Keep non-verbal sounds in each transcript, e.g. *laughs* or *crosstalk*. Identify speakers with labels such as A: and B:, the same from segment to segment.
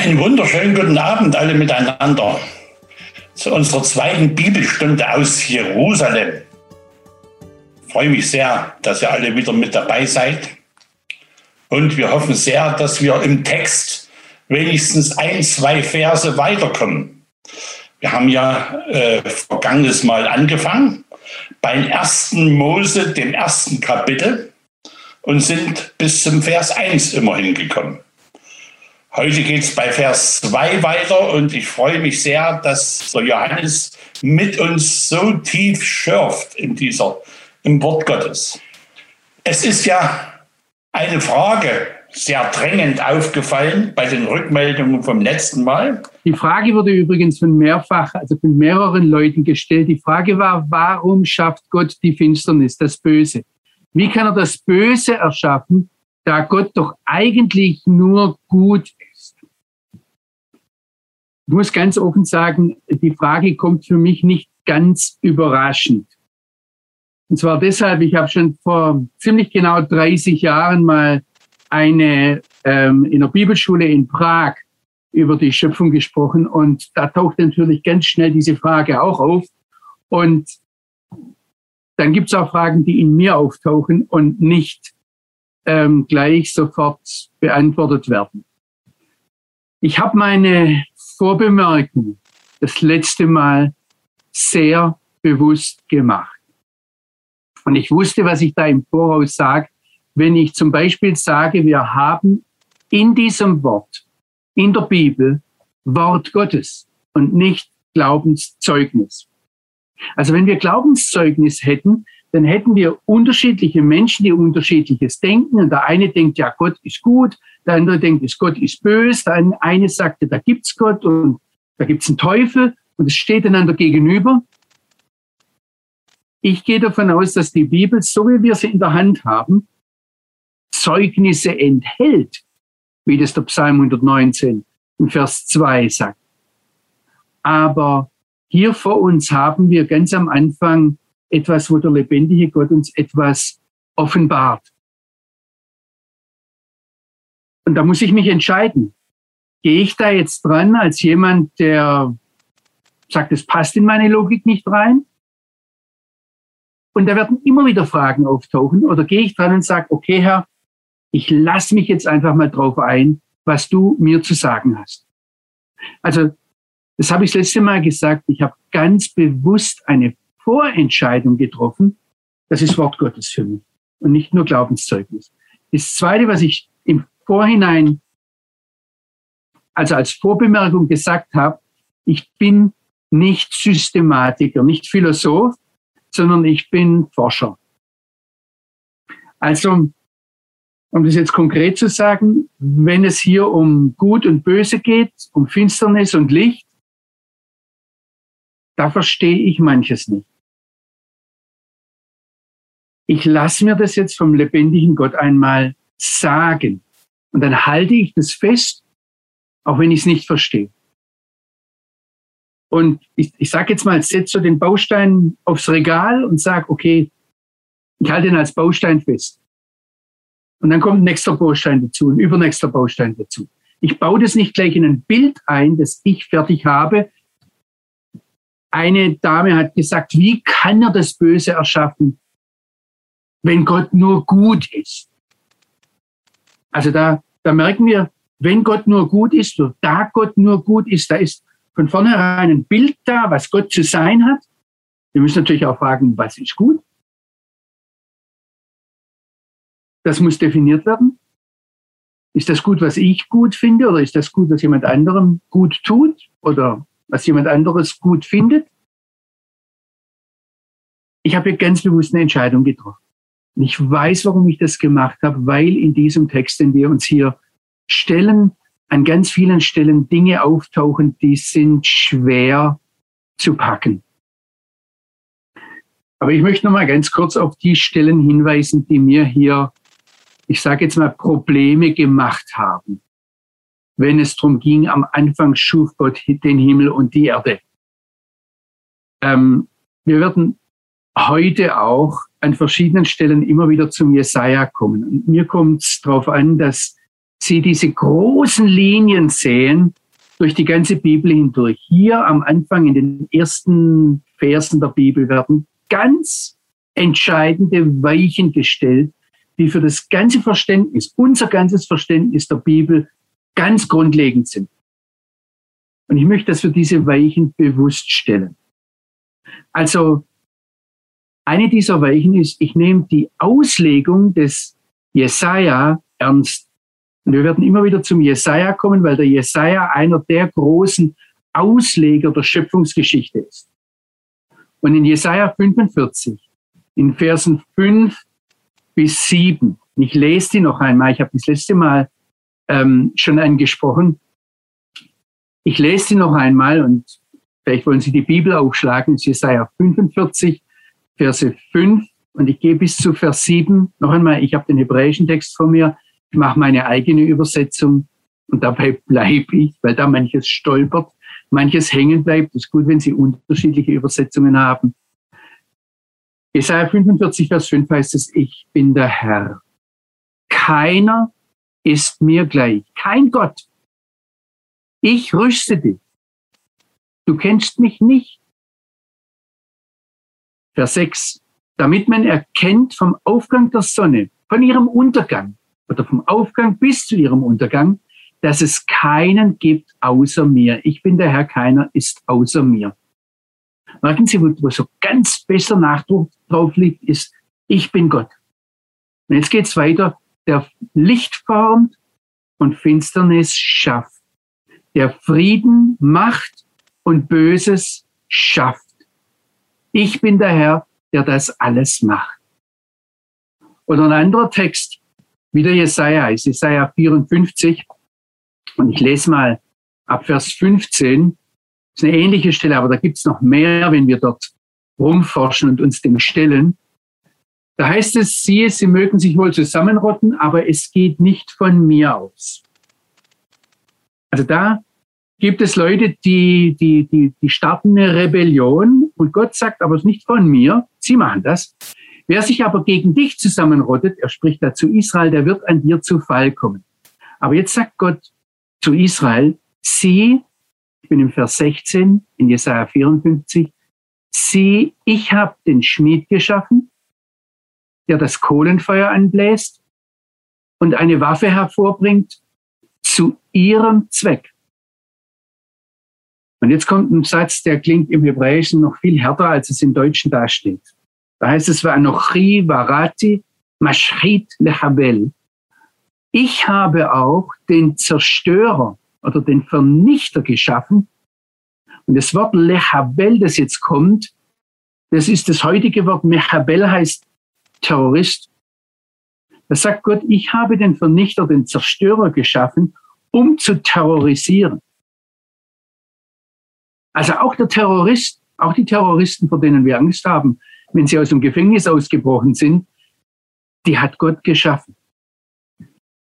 A: Einen wunderschönen guten Abend alle miteinander zu unserer zweiten Bibelstunde aus Jerusalem. Ich freue mich sehr, dass ihr alle wieder mit dabei seid. Und wir hoffen sehr, dass wir im Text wenigstens ein, zwei Verse weiterkommen. Wir haben ja äh, vergangenes Mal angefangen beim ersten Mose, dem ersten Kapitel, und sind bis zum Vers 1 immerhin gekommen. Heute geht es bei Vers 2 weiter und ich freue mich sehr, dass der Johannes mit uns so tief schürft in dieser, im Wort Gottes. Es ist ja eine Frage sehr drängend aufgefallen bei den Rückmeldungen vom letzten Mal.
B: Die Frage wurde übrigens von mehrfach, also von mehreren Leuten gestellt. Die Frage war, warum schafft Gott die Finsternis, das Böse? Wie kann er das Böse erschaffen, da Gott doch eigentlich nur gut. Ich muss ganz offen sagen, die Frage kommt für mich nicht ganz überraschend. Und zwar deshalb, ich habe schon vor ziemlich genau 30 Jahren mal eine ähm, in der Bibelschule in Prag über die Schöpfung gesprochen und da taucht natürlich ganz schnell diese Frage auch auf. Und dann gibt es auch Fragen, die in mir auftauchen und nicht ähm, gleich sofort beantwortet werden. Ich habe meine Vorbemerkung das letzte Mal sehr bewusst gemacht. Und ich wusste, was ich da im Voraus sage, wenn ich zum Beispiel sage, wir haben in diesem Wort, in der Bibel, Wort Gottes und nicht Glaubenszeugnis. Also wenn wir Glaubenszeugnis hätten, dann hätten wir unterschiedliche Menschen, die unterschiedliches denken. Und der eine denkt, ja, Gott ist gut, der andere denkt, Gott ist böse, der eine sagt, da gibt's Gott und da gibt's einen Teufel und es steht einander gegenüber. Ich gehe davon aus, dass die Bibel, so wie wir sie in der Hand haben, Zeugnisse enthält, wie das der Psalm 119 in Vers 2 sagt. Aber hier vor uns haben wir ganz am Anfang etwas, wo der lebendige Gott uns etwas offenbart. Und da muss ich mich entscheiden. Gehe ich da jetzt dran als jemand, der sagt, es passt in meine Logik nicht rein? Und da werden immer wieder Fragen auftauchen. Oder gehe ich dran und sage, okay, Herr, ich lasse mich jetzt einfach mal drauf ein, was du mir zu sagen hast. Also, das habe ich das letzte Mal gesagt. Ich habe ganz bewusst eine Vorentscheidung getroffen, das ist Wort Gottes für mich und nicht nur Glaubenszeugnis. Das Zweite, was ich im Vorhinein, also als Vorbemerkung gesagt habe, ich bin nicht Systematiker, nicht Philosoph, sondern ich bin Forscher. Also, um das jetzt konkret zu sagen, wenn es hier um Gut und Böse geht, um Finsternis und Licht, da verstehe ich manches nicht. Ich lasse mir das jetzt vom lebendigen Gott einmal sagen. Und dann halte ich das fest, auch wenn ich es nicht verstehe. Und ich, ich sage jetzt mal, setze so den Baustein aufs Regal und sage, okay, ich halte ihn als Baustein fest. Und dann kommt ein nächster Baustein dazu, ein übernächster Baustein dazu. Ich baue das nicht gleich in ein Bild ein, das ich fertig habe, eine Dame hat gesagt, wie kann er das Böse erschaffen, wenn Gott nur gut ist? Also da, da merken wir, wenn Gott nur gut ist oder da Gott nur gut ist, da ist von vornherein ein Bild da, was Gott zu sein hat. Wir müssen natürlich auch fragen, was ist gut? Das muss definiert werden. Ist das gut, was ich gut finde, oder ist das gut, was jemand anderem gut tut? Oder was jemand anderes gut findet. Ich habe ganz bewusst eine Entscheidung getroffen. Und ich weiß, warum ich das gemacht habe, weil in diesem Text, den wir uns hier stellen, an ganz vielen Stellen Dinge auftauchen, die sind schwer zu packen. Aber ich möchte noch mal ganz kurz auf die Stellen hinweisen, die mir hier, ich sage jetzt mal, Probleme gemacht haben wenn es darum ging, am Anfang schuf Gott den Himmel und die Erde. Ähm, wir werden heute auch an verschiedenen Stellen immer wieder zum Jesaja kommen. Und mir kommt es darauf an, dass Sie diese großen Linien sehen durch die ganze Bibel hindurch. Hier am Anfang in den ersten Versen der Bibel werden ganz entscheidende Weichen gestellt, die für das ganze Verständnis, unser ganzes Verständnis der Bibel ganz grundlegend sind. Und ich möchte, dass wir diese Weichen bewusst stellen. Also eine dieser Weichen ist, ich nehme die Auslegung des Jesaja ernst. Und wir werden immer wieder zum Jesaja kommen, weil der Jesaja einer der großen Ausleger der Schöpfungsgeschichte ist. Und in Jesaja 45, in Versen 5 bis 7, ich lese die noch einmal, ich habe das letzte Mal ähm, schon angesprochen. Ich lese die noch einmal und vielleicht wollen Sie die Bibel aufschlagen, Jesaja 45, Verse 5 und ich gehe bis zu Vers 7. Noch einmal, ich habe den hebräischen Text vor mir, ich mache meine eigene Übersetzung und dabei bleibe ich, weil da manches stolpert, manches hängen bleibt. Es ist gut, wenn Sie unterschiedliche Übersetzungen haben. Jesaja 45, Vers 5 heißt es, ich bin der Herr. Keiner ist mir gleich. Kein Gott. Ich rüste dich. Du kennst mich nicht. Vers 6. Damit man erkennt vom Aufgang der Sonne, von ihrem Untergang oder vom Aufgang bis zu ihrem Untergang, dass es keinen gibt außer mir. Ich bin der Herr, keiner ist außer mir. Merken Sie, wo, so ganz besser Nachdruck drauf liegt, ist, ich bin Gott. Und jetzt geht's weiter der Licht formt und Finsternis schafft, der Frieden macht und Böses schafft. Ich bin der Herr, der das alles macht. Oder ein anderer Text, wieder Jesaja, ist Jesaja 54. Und ich lese mal ab Vers 15. Das ist eine ähnliche Stelle, aber da gibt es noch mehr, wenn wir dort rumforschen und uns dem stellen. Da heißt es, siehe, sie mögen sich wohl zusammenrotten, aber es geht nicht von mir aus. Also da gibt es Leute, die, die, die, die starten eine Rebellion und Gott sagt, aber es nicht von mir, sie machen das. Wer sich aber gegen dich zusammenrottet, er spricht dazu Israel, der wird an dir zu Fall kommen. Aber jetzt sagt Gott zu Israel, sieh, ich bin im Vers 16 in Jesaja 54, sieh, ich habe den Schmied geschaffen der das Kohlenfeuer anbläst und eine Waffe hervorbringt zu ihrem Zweck. Und jetzt kommt ein Satz, der klingt im Hebräischen noch viel härter, als es im Deutschen dasteht. Da heißt es, Vanochi varati mashchit lechabel. Ich habe auch den Zerstörer oder den Vernichter geschaffen. Und das Wort lechabel, das jetzt kommt, das ist das heutige Wort. Mechabel heißt Terrorist. Da sagt Gott, ich habe den Vernichter, den Zerstörer geschaffen, um zu terrorisieren. Also auch der Terrorist, auch die Terroristen, vor denen wir Angst haben, wenn sie aus dem Gefängnis ausgebrochen sind, die hat Gott geschaffen.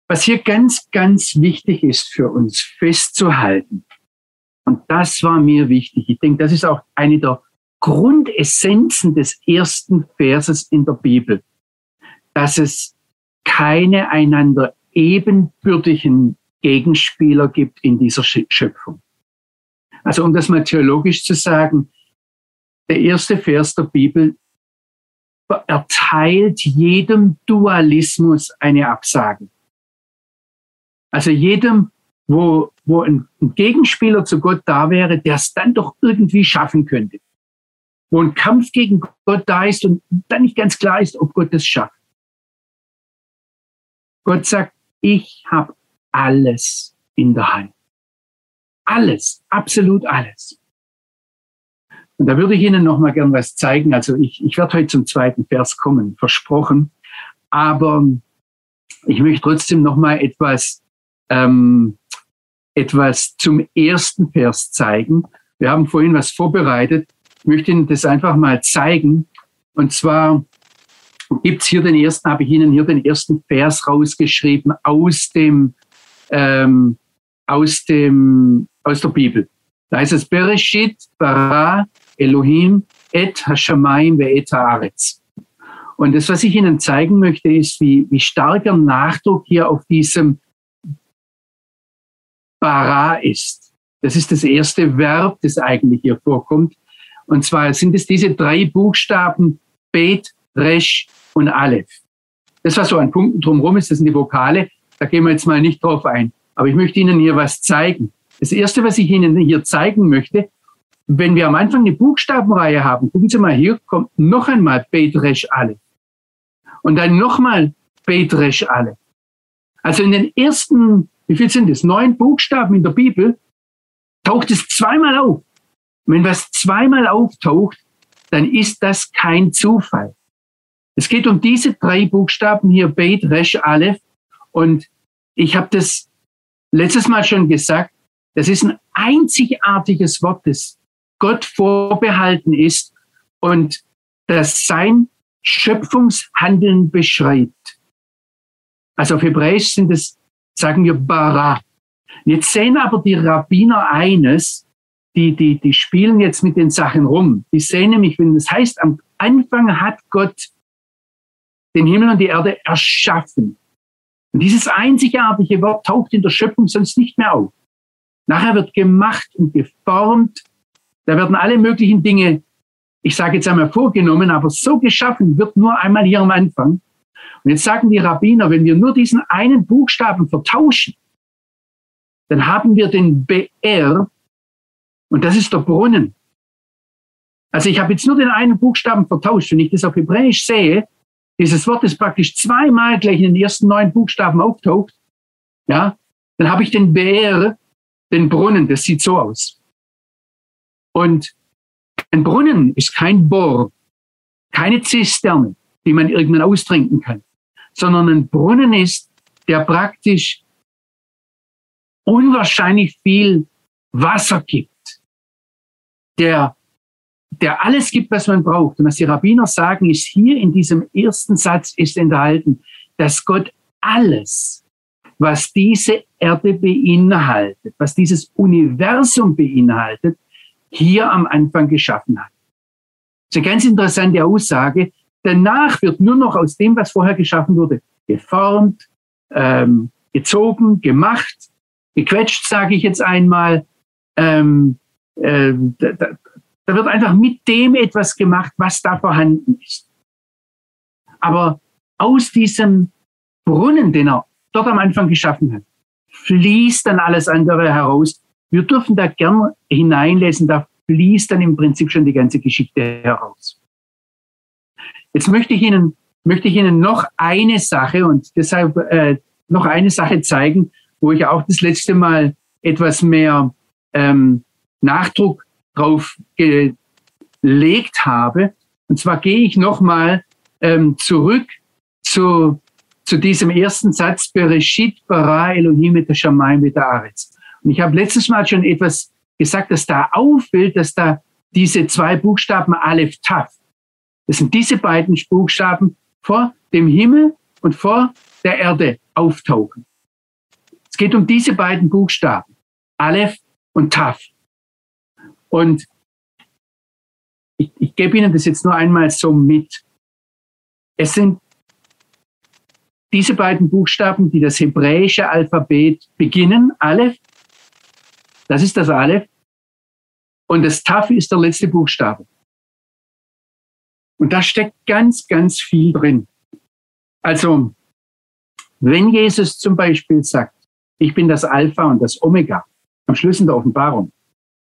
B: Was hier ganz, ganz wichtig ist für uns festzuhalten, und das war mir wichtig, ich denke, das ist auch eine der Grundessenzen des ersten Verses in der Bibel, dass es keine einander ebenbürtigen Gegenspieler gibt in dieser Schöpfung. Also um das mal theologisch zu sagen, der erste Vers der Bibel erteilt jedem Dualismus eine Absage. Also jedem, wo, wo ein Gegenspieler zu Gott da wäre, der es dann doch irgendwie schaffen könnte wo ein Kampf gegen Gott da ist und dann nicht ganz klar ist, ob Gott es schafft. Gott sagt, ich habe alles in der Hand. Alles, absolut alles. Und da würde ich Ihnen noch mal gern was zeigen. Also ich, ich werde heute zum zweiten Vers kommen, versprochen. Aber ich möchte trotzdem noch mal etwas, ähm, etwas zum ersten Vers zeigen. Wir haben vorhin was vorbereitet möchte Ihnen das einfach mal zeigen. Und zwar gibt's hier den ersten, habe ich Ihnen hier den ersten Vers rausgeschrieben aus dem, ähm, aus dem, aus der Bibel. Da heißt es Bereshit bara Elohim et hashamayim ve et haaretz. Und das, was ich Ihnen zeigen möchte, ist, wie, wie starker Nachdruck hier auf diesem bara ist. Das ist das erste Verb, das eigentlich hier vorkommt. Und zwar sind es diese drei Buchstaben Bet, Resh und Aleph. Das, was so an Punkten drumherum ist, das sind die Vokale. Da gehen wir jetzt mal nicht drauf ein. Aber ich möchte Ihnen hier was zeigen. Das erste, was ich Ihnen hier zeigen möchte, wenn wir am Anfang eine Buchstabenreihe haben, gucken Sie mal, hier kommt noch einmal Bet, Resh, Aleph. Und dann nochmal Bet, Resh, Aleph. Also in den ersten, wie viel sind es? Neun Buchstaben in der Bibel taucht es zweimal auf. Wenn was zweimal auftaucht, dann ist das kein Zufall. Es geht um diese drei Buchstaben hier, Beit, Resh, Aleph. Und ich habe das letztes Mal schon gesagt, das ist ein einzigartiges Wort, das Gott vorbehalten ist und das sein Schöpfungshandeln beschreibt. Also auf Hebräisch sind es, sagen wir, bara. Jetzt sehen aber die Rabbiner eines, die, die, die spielen jetzt mit den Sachen rum. Die sehen nämlich, wenn es heißt, am Anfang hat Gott den Himmel und die Erde erschaffen. Und dieses einzigartige Wort taucht in der Schöpfung sonst nicht mehr auf. Nachher wird gemacht und geformt. Da werden alle möglichen Dinge, ich sage jetzt einmal vorgenommen, aber so geschaffen wird nur einmal hier am Anfang. Und jetzt sagen die Rabbiner, wenn wir nur diesen einen Buchstaben vertauschen, dann haben wir den BR und das ist der Brunnen. Also ich habe jetzt nur den einen Buchstaben vertauscht. Wenn ich das auf Hebräisch sehe, dieses Wort ist praktisch zweimal gleich in den ersten neun Buchstaben auftaucht, ja, dann habe ich den BR, den Brunnen. Das sieht so aus. Und ein Brunnen ist kein Bohr, keine Zisterne, die man irgendwann austrinken kann sondern ein Brunnen ist, der praktisch unwahrscheinlich viel Wasser gibt, der, der alles gibt, was man braucht. Und was die Rabbiner sagen, ist hier in diesem ersten Satz ist enthalten, dass Gott alles, was diese Erde beinhaltet, was dieses Universum beinhaltet, hier am Anfang geschaffen hat. Das ist eine ganz interessante Aussage, Danach wird nur noch aus dem, was vorher geschaffen wurde, geformt, ähm, gezogen, gemacht, gequetscht, sage ich jetzt einmal. Ähm, äh, da, da wird einfach mit dem etwas gemacht, was da vorhanden ist. Aber aus diesem Brunnen, den er dort am Anfang geschaffen hat, fließt dann alles andere heraus. Wir dürfen da gern hineinlesen, da fließt dann im Prinzip schon die ganze Geschichte heraus. Jetzt möchte ich Ihnen, möchte ich Ihnen noch eine Sache und deshalb äh, noch eine Sache zeigen, wo ich auch das letzte Mal etwas mehr ähm, Nachdruck drauf gelegt habe. Und zwar gehe ich nochmal ähm, zurück zu, zu diesem ersten Satz, Bereshit bara Elohim et Shamayim et Aretz. Und ich habe letztes Mal schon etwas gesagt, dass da auffällt, dass da diese zwei Buchstaben Aleph Taf, das sind diese beiden Buchstaben vor dem Himmel und vor der Erde auftauchen. Es geht um diese beiden Buchstaben, Aleph und Taf. Und ich, ich gebe Ihnen das jetzt nur einmal so mit. Es sind diese beiden Buchstaben, die das hebräische Alphabet beginnen, Aleph, das ist das Aleph, und das Taf ist der letzte Buchstabe. Und da steckt ganz, ganz viel drin. Also, wenn Jesus zum Beispiel sagt, ich bin das Alpha und das Omega, am Schluss in der Offenbarung,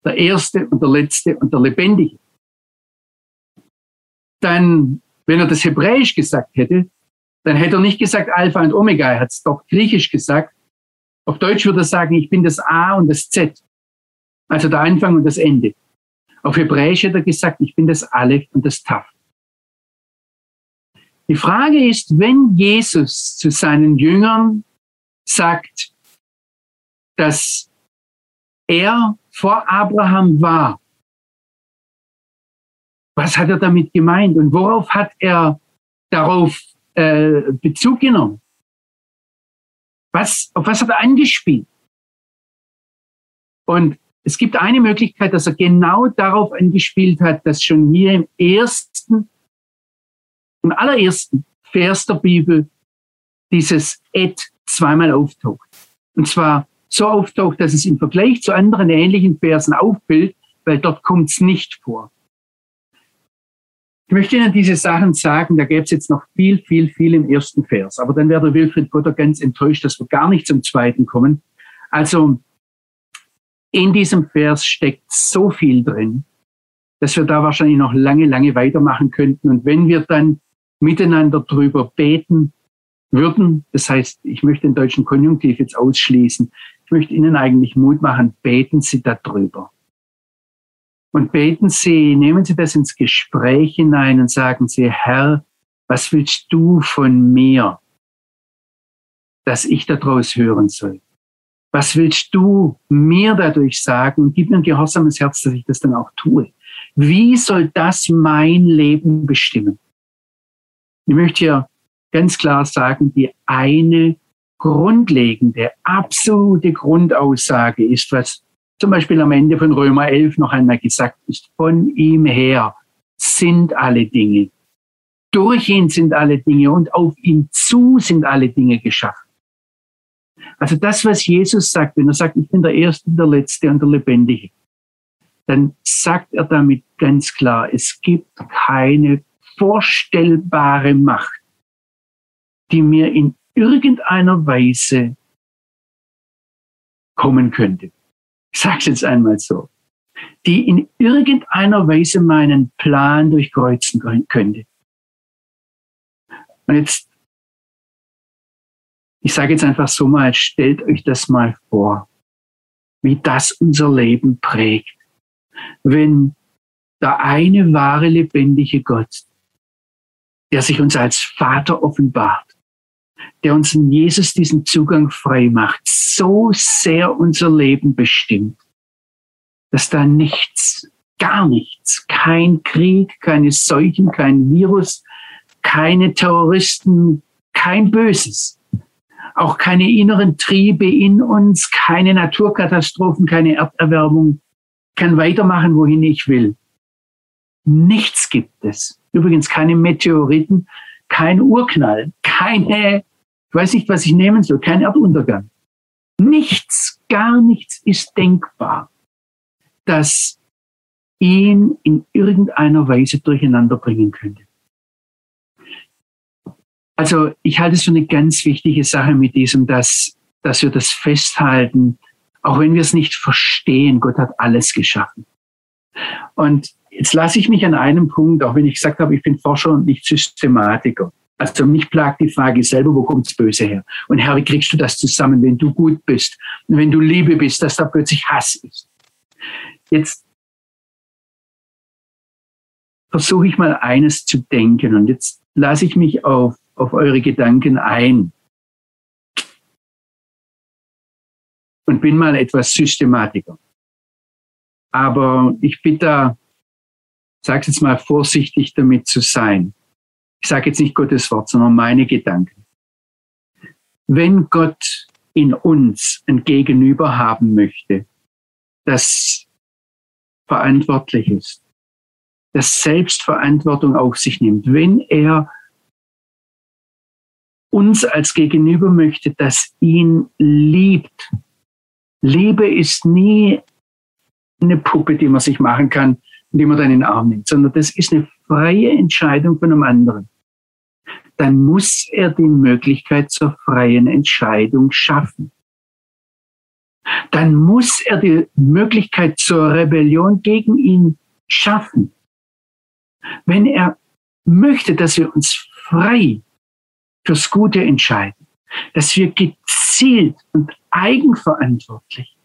B: der Erste und der Letzte und der Lebendige, dann, wenn er das Hebräisch gesagt hätte, dann hätte er nicht gesagt Alpha und Omega, er hat es doch Griechisch gesagt. Auf Deutsch würde er sagen, ich bin das A und das Z, also der Anfang und das Ende. Auf Hebräisch hätte er gesagt, ich bin das Aleph und das Taf. Die Frage ist, wenn Jesus zu seinen Jüngern sagt, dass er vor Abraham war, was hat er damit gemeint und worauf hat er darauf äh, Bezug genommen? Was, auf was hat er angespielt? Und es gibt eine Möglichkeit, dass er genau darauf angespielt hat, dass schon hier im ersten im allerersten Vers der Bibel dieses Et zweimal auftaucht. Und zwar so auftaucht, dass es im Vergleich zu anderen ähnlichen Versen auffällt, weil dort kommt es nicht vor. Ich möchte Ihnen diese Sachen sagen, da gäbe es jetzt noch viel, viel, viel im ersten Vers. Aber dann wäre der Wilfried Potter ganz enttäuscht, dass wir gar nicht zum zweiten kommen. Also in diesem Vers steckt so viel drin, dass wir da wahrscheinlich noch lange, lange weitermachen könnten. Und wenn wir dann miteinander drüber beten würden, das heißt, ich möchte den deutschen Konjunktiv jetzt ausschließen, ich möchte Ihnen eigentlich Mut machen, beten Sie darüber. Und beten Sie, nehmen Sie das ins Gespräch hinein und sagen Sie, Herr, was willst du von mir, dass ich daraus hören soll? Was willst du mir dadurch sagen? Und gib mir ein gehorsames Herz, dass ich das dann auch tue. Wie soll das mein Leben bestimmen? Ich möchte hier ganz klar sagen, die eine grundlegende, absolute Grundaussage ist, was zum Beispiel am Ende von Römer 11 noch einmal gesagt ist, von ihm her sind alle Dinge. Durch ihn sind alle Dinge und auf ihn zu sind alle Dinge geschaffen. Also das, was Jesus sagt, wenn er sagt, ich bin der Erste, der Letzte und der Lebendige, dann sagt er damit ganz klar, es gibt keine vorstellbare Macht, die mir in irgendeiner Weise kommen könnte ich sage jetzt einmal so, die in irgendeiner Weise meinen Plan durchkreuzen könnte. Und jetzt, ich sage jetzt einfach so mal, stellt euch das mal vor, wie das unser Leben prägt. Wenn der eine wahre lebendige Gott, der sich uns als Vater offenbart, der uns in Jesus diesen Zugang frei macht, so sehr unser Leben bestimmt, dass da nichts, gar nichts, kein Krieg, keine Seuchen, kein Virus, keine Terroristen, kein Böses, auch keine inneren Triebe in uns, keine Naturkatastrophen, keine Erderwärmung, kann weitermachen, wohin ich will. Nichts gibt es. Übrigens keine Meteoriten, kein Urknall, keine ich weiß nicht, was ich nehmen soll. Kein Erduntergang. Nichts, gar nichts ist denkbar, das ihn in irgendeiner Weise durcheinander bringen könnte. Also ich halte es für eine ganz wichtige Sache mit diesem, dass, dass wir das festhalten, auch wenn wir es nicht verstehen, Gott hat alles geschaffen. Und jetzt lasse ich mich an einem Punkt, auch wenn ich gesagt habe, ich bin Forscher und nicht Systematiker. Also mich plagt die Frage selber, wo kommt das Böse her? Und Herr, wie kriegst du das zusammen, wenn du gut bist und wenn du Liebe bist, dass da plötzlich Hass ist? Jetzt versuche ich mal eines zu denken und jetzt lasse ich mich auf, auf eure Gedanken ein. Und bin mal etwas systematiker. Aber ich bitte, sag jetzt mal vorsichtig damit zu sein ich sage jetzt nicht Gottes Wort, sondern meine Gedanken. Wenn Gott in uns ein Gegenüber haben möchte, das verantwortlich ist, das Selbstverantwortung auf sich nimmt, wenn er uns als Gegenüber möchte, das ihn liebt. Liebe ist nie eine Puppe, die man sich machen kann, die man dann in den Arm nimmt, sondern das ist eine freie Entscheidung von einem anderen, dann muss er die Möglichkeit zur freien Entscheidung schaffen. Dann muss er die Möglichkeit zur Rebellion gegen ihn schaffen. Wenn er möchte, dass wir uns frei fürs Gute entscheiden, dass wir gezielt und eigenverantwortlich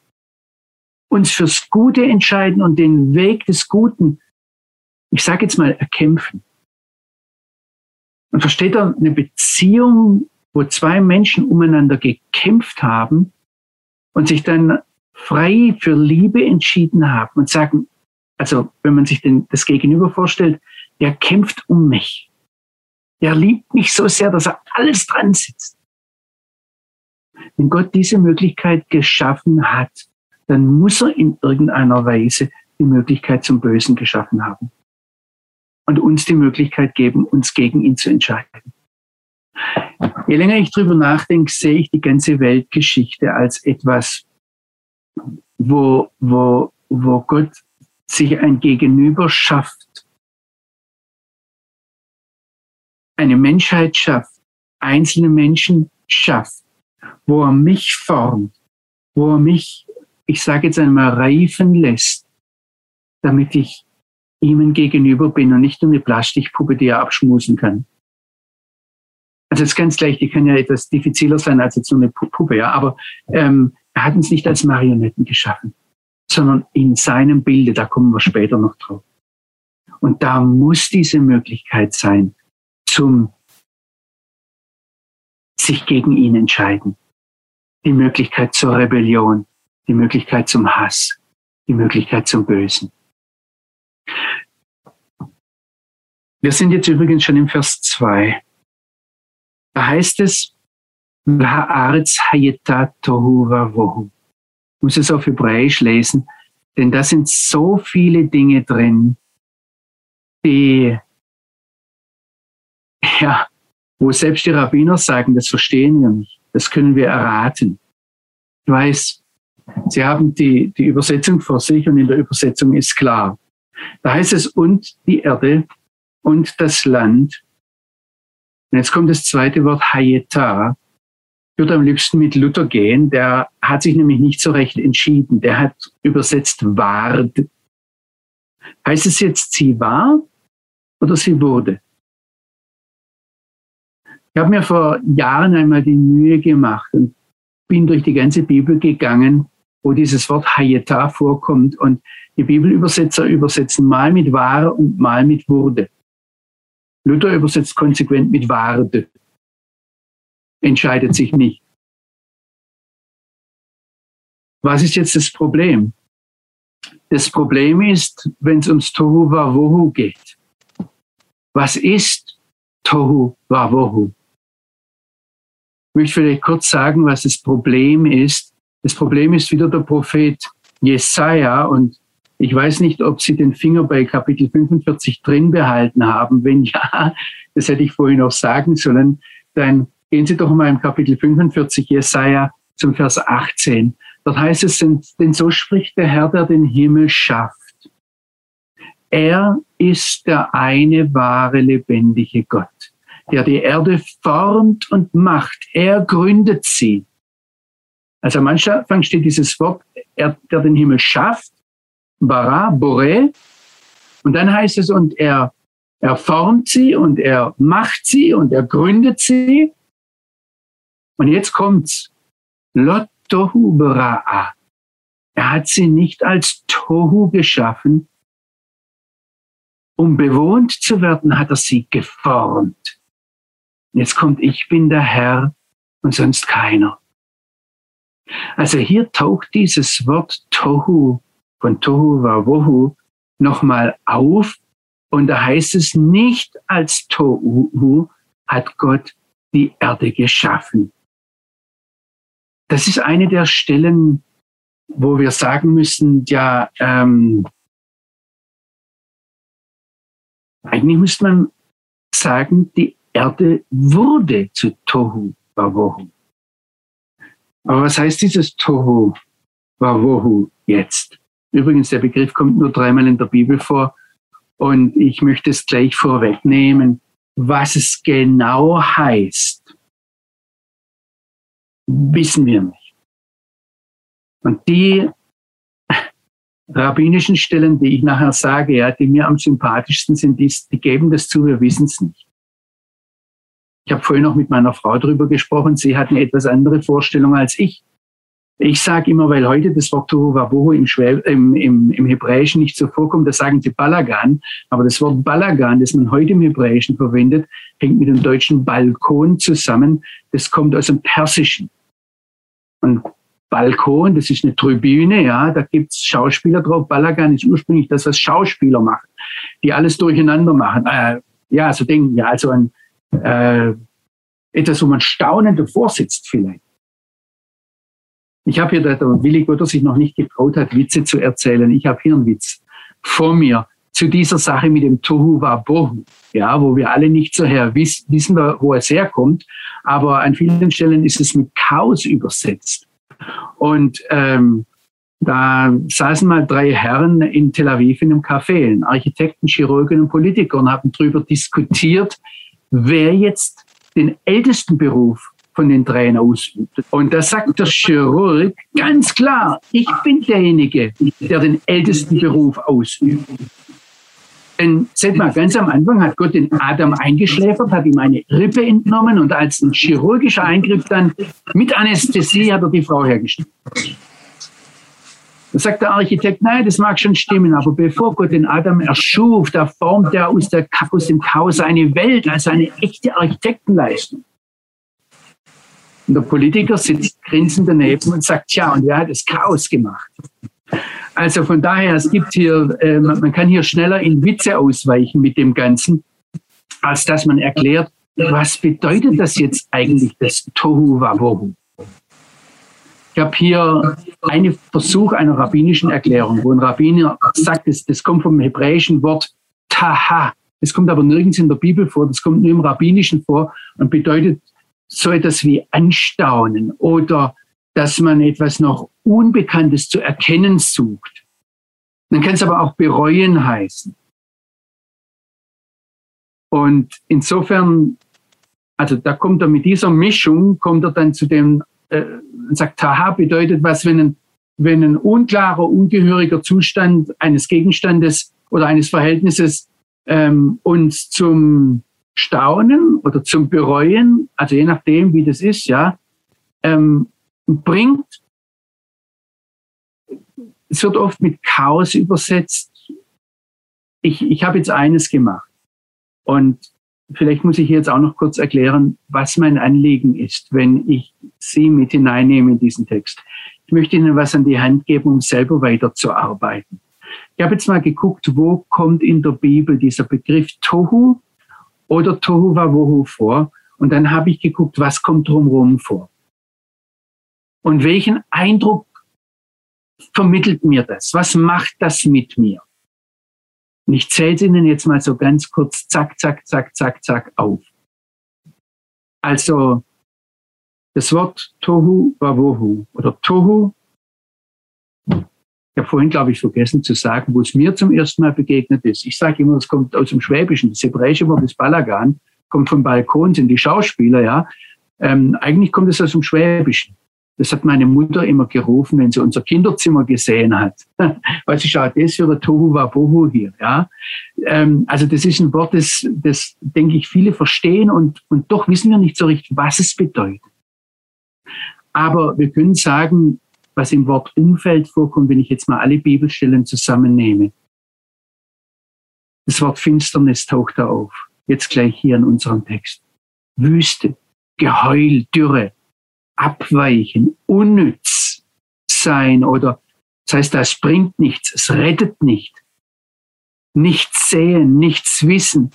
B: uns fürs Gute entscheiden und den Weg des Guten ich sage jetzt mal, erkämpfen. Und versteht er eine Beziehung, wo zwei Menschen umeinander gekämpft haben und sich dann frei für Liebe entschieden haben und sagen, also wenn man sich den, das Gegenüber vorstellt, der kämpft um mich. Der liebt mich so sehr, dass er alles dran sitzt. Wenn Gott diese Möglichkeit geschaffen hat, dann muss er in irgendeiner Weise die Möglichkeit zum Bösen geschaffen haben und uns die Möglichkeit geben, uns gegen ihn zu entscheiden. Je länger ich drüber nachdenke, sehe ich die ganze Weltgeschichte als etwas wo, wo, wo Gott sich ein Gegenüber schafft, eine Menschheit schafft, einzelne Menschen schafft, wo er mich formt, wo er mich, ich sage jetzt einmal, reifen lässt, damit ich ihm gegenüber bin und nicht nur eine Plastikpuppe, die er abschmusen kann. Also ist ganz leicht, die kann ja etwas diffiziler sein als jetzt so eine Puppe, ja, aber ähm, er hat uns nicht als Marionetten geschaffen, sondern in seinem Bilde, da kommen wir später noch drauf. Und da muss diese Möglichkeit sein, zum sich gegen ihn entscheiden. Die Möglichkeit zur Rebellion, die Möglichkeit zum Hass, die Möglichkeit zum Bösen. Wir sind jetzt übrigens schon im Vers 2. Da heißt es, Haaretz hayeta tohu vohu. Ich muss es auf Hebräisch lesen, denn da sind so viele Dinge drin, die, ja, wo selbst die Rabbiner sagen, das verstehen wir nicht, das können wir erraten. Ich weiß, sie haben die, die Übersetzung vor sich und in der Übersetzung ist klar. Da heißt es, und die Erde und das Land. Und jetzt kommt das zweite Wort Hayeta. Ich würde am liebsten mit Luther gehen. Der hat sich nämlich nicht so recht entschieden. Der hat übersetzt ward. Heißt es jetzt, sie war oder sie wurde? Ich habe mir vor Jahren einmal die Mühe gemacht und bin durch die ganze Bibel gegangen, wo dieses Wort Hayeta vorkommt. Und die Bibelübersetzer übersetzen mal mit war und mal mit wurde. Luther übersetzt konsequent mit Warde. Entscheidet sich nicht. Was ist jetzt das Problem? Das Problem ist, wenn es ums Tohu Wawohu geht. Was ist Tohu Wawohu? Ich möchte vielleicht kurz sagen, was das Problem ist. Das Problem ist wieder der Prophet Jesaja und ich weiß nicht, ob Sie den Finger bei Kapitel 45 drin behalten haben. Wenn ja, *laughs* das hätte ich vorhin auch sagen sollen, dann gehen Sie doch mal im Kapitel 45 Jesaja zum Vers 18. Dort heißt es, denn so spricht der Herr, der den Himmel schafft. Er ist der eine wahre, lebendige Gott, der die Erde formt und macht. Er gründet sie. Also am Anfang steht dieses Wort, er, der den Himmel schafft bara, bore. Und dann heißt es, und er, er formt sie und er macht sie und er gründet sie. Und jetzt kommt's. Lot tohu bera'a. Er hat sie nicht als Tohu geschaffen. Um bewohnt zu werden, hat er sie geformt. Jetzt kommt, ich bin der Herr und sonst keiner. Also hier taucht dieses Wort Tohu von Tohu Wawohu nochmal auf. Und da heißt es nicht als Tohu hat Gott die Erde geschaffen. Das ist eine der Stellen, wo wir sagen müssen, ja, ähm, eigentlich müsste man sagen, die Erde wurde zu Tohu Wawohu. Aber was heißt dieses Tohu Wawohu jetzt? Übrigens, der Begriff kommt nur dreimal in der Bibel vor. Und ich möchte es gleich vorwegnehmen, was es genau heißt, wissen wir nicht. Und die rabbinischen Stellen, die ich nachher sage, ja, die mir am sympathischsten sind, die, die geben das zu, wir wissen es nicht. Ich habe vorhin noch mit meiner Frau darüber gesprochen. Sie hat eine etwas andere Vorstellung als ich. Ich sage immer, weil heute das Wort Tohuwabohu im, im, im, im Hebräischen nicht so vorkommt, da sagen sie Balagan. Aber das Wort Balagan, das man heute im Hebräischen verwendet, hängt mit dem deutschen Balkon zusammen. Das kommt aus dem Persischen. Und Balkon, das ist eine Tribüne, ja, da gibt's Schauspieler drauf. Balagan ist ursprünglich das, was Schauspieler machen, die alles durcheinander machen. Äh, ja, so denken, ja, also ein, äh, etwas, wo man staunend davor sitzt vielleicht. Ich habe hier, der Willi Gotter sich noch nicht getraut hat, Witze zu erzählen. Ich habe hier einen Witz vor mir zu dieser Sache mit dem Tohu Wabohu, ja, wo wir alle nicht so her wissen, wissen wir, wo es herkommt, aber an vielen Stellen ist es mit Chaos übersetzt. Und ähm, Da saßen mal drei Herren in Tel Aviv in einem Café, Architekten, Chirurgen und Politiker, und haben darüber diskutiert, wer jetzt den ältesten Beruf von den dreien ausübt. Und da sagt der Chirurg ganz klar, ich bin derjenige, der den ältesten Beruf ausübt. Denn seht mal, ganz am Anfang hat Gott den Adam eingeschläfert, hat ihm eine Rippe entnommen und als ein chirurgischer Eingriff dann mit Anästhesie hat er die Frau hergestellt. Da sagt der Architekt, nein, das mag schon stimmen, aber bevor Gott den Adam erschuf, da formt er aus, der, aus dem Chaos eine Welt, also eine echte Architektenleistung. Und der Politiker sitzt grinsend daneben und sagt, tja, und wer hat das Chaos gemacht? Also von daher, es gibt hier, äh, man kann hier schneller in Witze ausweichen mit dem Ganzen, als dass man erklärt, was bedeutet das jetzt eigentlich, das Tohu Wabohu? Ich habe hier einen Versuch einer rabbinischen Erklärung, wo ein Rabbiner sagt, das, das kommt vom hebräischen Wort Taha. Das kommt aber nirgends in der Bibel vor, das kommt nur im Rabbinischen vor und bedeutet so etwas wie Anstaunen oder dass man etwas noch Unbekanntes zu erkennen sucht. Dann kann es aber auch bereuen heißen. Und insofern, also da kommt er mit dieser Mischung, kommt er dann zu dem äh, sagt, Taha bedeutet was, wenn ein, wenn ein unklarer, ungehöriger Zustand eines Gegenstandes oder eines Verhältnisses ähm, uns zum Staunen oder zum Bereuen, also je nachdem, wie das ist, ja, ähm, bringt. Es wird oft mit Chaos übersetzt. Ich, ich habe jetzt eines gemacht und vielleicht muss ich jetzt auch noch kurz erklären, was mein Anliegen ist, wenn ich Sie mit hineinnehme in diesen Text. Ich möchte Ihnen was an die Hand geben, um selber weiterzuarbeiten. Ich habe jetzt mal geguckt, wo kommt in der Bibel dieser Begriff Tohu oder Tohu Wawohu vor. Und dann habe ich geguckt, was kommt drumherum vor. Und welchen Eindruck vermittelt mir das? Was macht das mit mir? Und ich zähle es Ihnen jetzt mal so ganz kurz, zack, zack, zack, zack, zack auf. Also das Wort Tohu Wawohu oder Tohu, ich habe vorhin, glaube ich, vergessen zu sagen, wo es mir zum ersten Mal begegnet ist. Ich sage immer, es kommt aus dem Schwäbischen. Das hebräische Wort ist Balagan, kommt vom Balkon, sind die Schauspieler, ja. Ähm, eigentlich kommt es aus dem Schwäbischen. Das hat meine Mutter immer gerufen, wenn sie unser Kinderzimmer gesehen hat. Was ist auch das für der Tohu Wabohu hier? Ja? Ähm, also das ist ein Wort, das, das denke ich, viele verstehen und, und doch wissen wir nicht so richtig, was es bedeutet. Aber wir können sagen, was im Wort Umfeld vorkommt, wenn ich jetzt mal alle Bibelstellen zusammennehme. Das Wort Finsternis taucht da auf. Jetzt gleich hier in unserem Text. Wüste, Geheul, Dürre, abweichen, unnütz sein oder das heißt, das bringt nichts, es rettet nicht. Nichts sehen, nichts wissen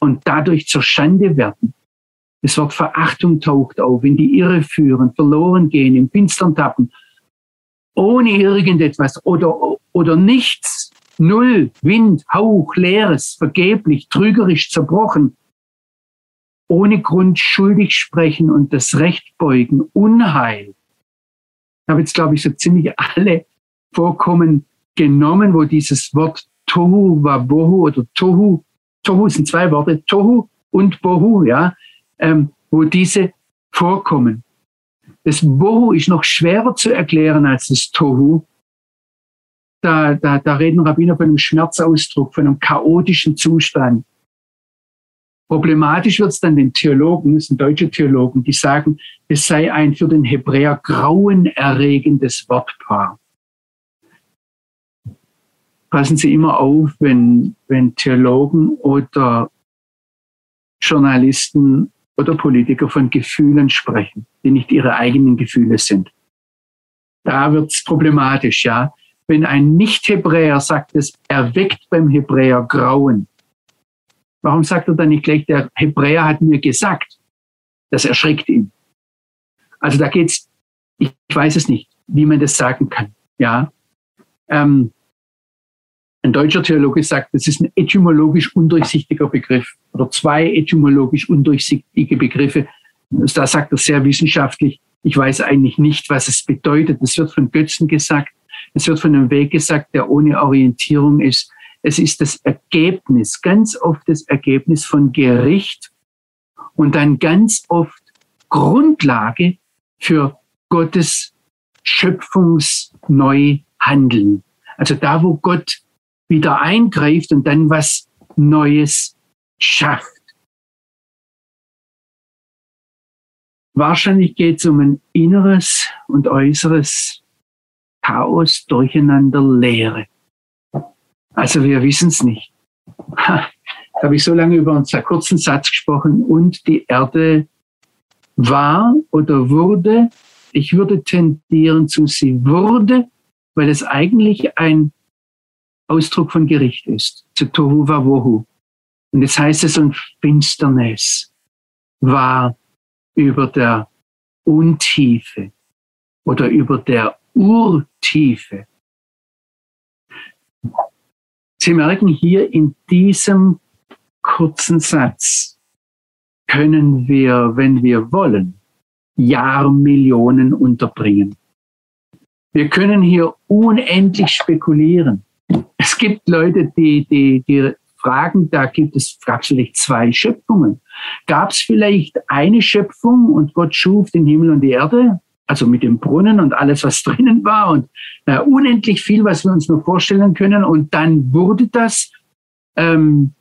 B: und dadurch zur Schande werden. Das Wort Verachtung taucht auf, in die Irre führen, verloren gehen, im Finstern tappen, ohne irgendetwas oder, oder nichts, null, Wind, Hauch, Leeres, vergeblich, trügerisch, zerbrochen, ohne Grund schuldig sprechen und das Recht beugen, Unheil. Ich habe jetzt, glaube ich, so ziemlich alle Vorkommen genommen, wo dieses Wort Tohu Wabohu oder Tohu, Tohu sind zwei Worte, Tohu und Bohu, ja, ähm, wo diese vorkommen. Das Bohu ist noch schwerer zu erklären als das Tohu. Da, da, da reden Rabbiner von einem Schmerzausdruck, von einem chaotischen Zustand. Problematisch wird es dann den Theologen, das sind deutsche Theologen, die sagen, es sei ein für den Hebräer grauenerregendes Wortpaar. Passen Sie immer auf, wenn, wenn Theologen oder Journalisten oder Politiker von Gefühlen sprechen, die nicht ihre eigenen Gefühle sind. Da wird es problematisch, ja. Wenn ein Nicht-Hebräer sagt, es erweckt beim Hebräer Grauen, Warum sagt er dann nicht gleich, der Hebräer hat mir gesagt? Das erschreckt ihn. Also da geht's, ich weiß es nicht, wie man das sagen kann. Ja, ähm, ein deutscher Theologe sagt, das ist ein etymologisch undurchsichtiger Begriff oder zwei etymologisch undurchsichtige Begriffe. Da sagt er sehr wissenschaftlich, ich weiß eigentlich nicht, was es bedeutet. Das wird von Götzen gesagt. Es wird von einem Weg gesagt, der ohne Orientierung ist. Es ist das Ergebnis, ganz oft das Ergebnis von Gericht und dann ganz oft Grundlage für Gottes Schöpfungsneuhandeln. Also da, wo Gott wieder eingreift und dann was Neues schafft. Wahrscheinlich geht es um ein inneres und äußeres Chaos, Durcheinander, Leere. Also wir wissen es nicht. Ha, habe ich so lange über einen sehr kurzen Satz gesprochen und die Erde war oder wurde, ich würde tendieren zu sie wurde, weil es eigentlich ein Ausdruck von Gericht ist, zu Tohu Wawohu. Und jetzt heißt es, und Finsternis war über der Untiefe oder über der Urtiefe. Sie merken hier in diesem kurzen Satz können wir, wenn wir wollen, Jahrmillionen unterbringen. Wir können hier unendlich spekulieren. Es gibt Leute, die, die, die fragen, da gibt es, gab es vielleicht zwei Schöpfungen. Gab es vielleicht eine Schöpfung und Gott schuf den Himmel und die Erde, also mit dem Brunnen und alles, was *laughs* drinnen war und äh, unendlich viel, was wir uns nur vorstellen können. Und dann wurde das ähm,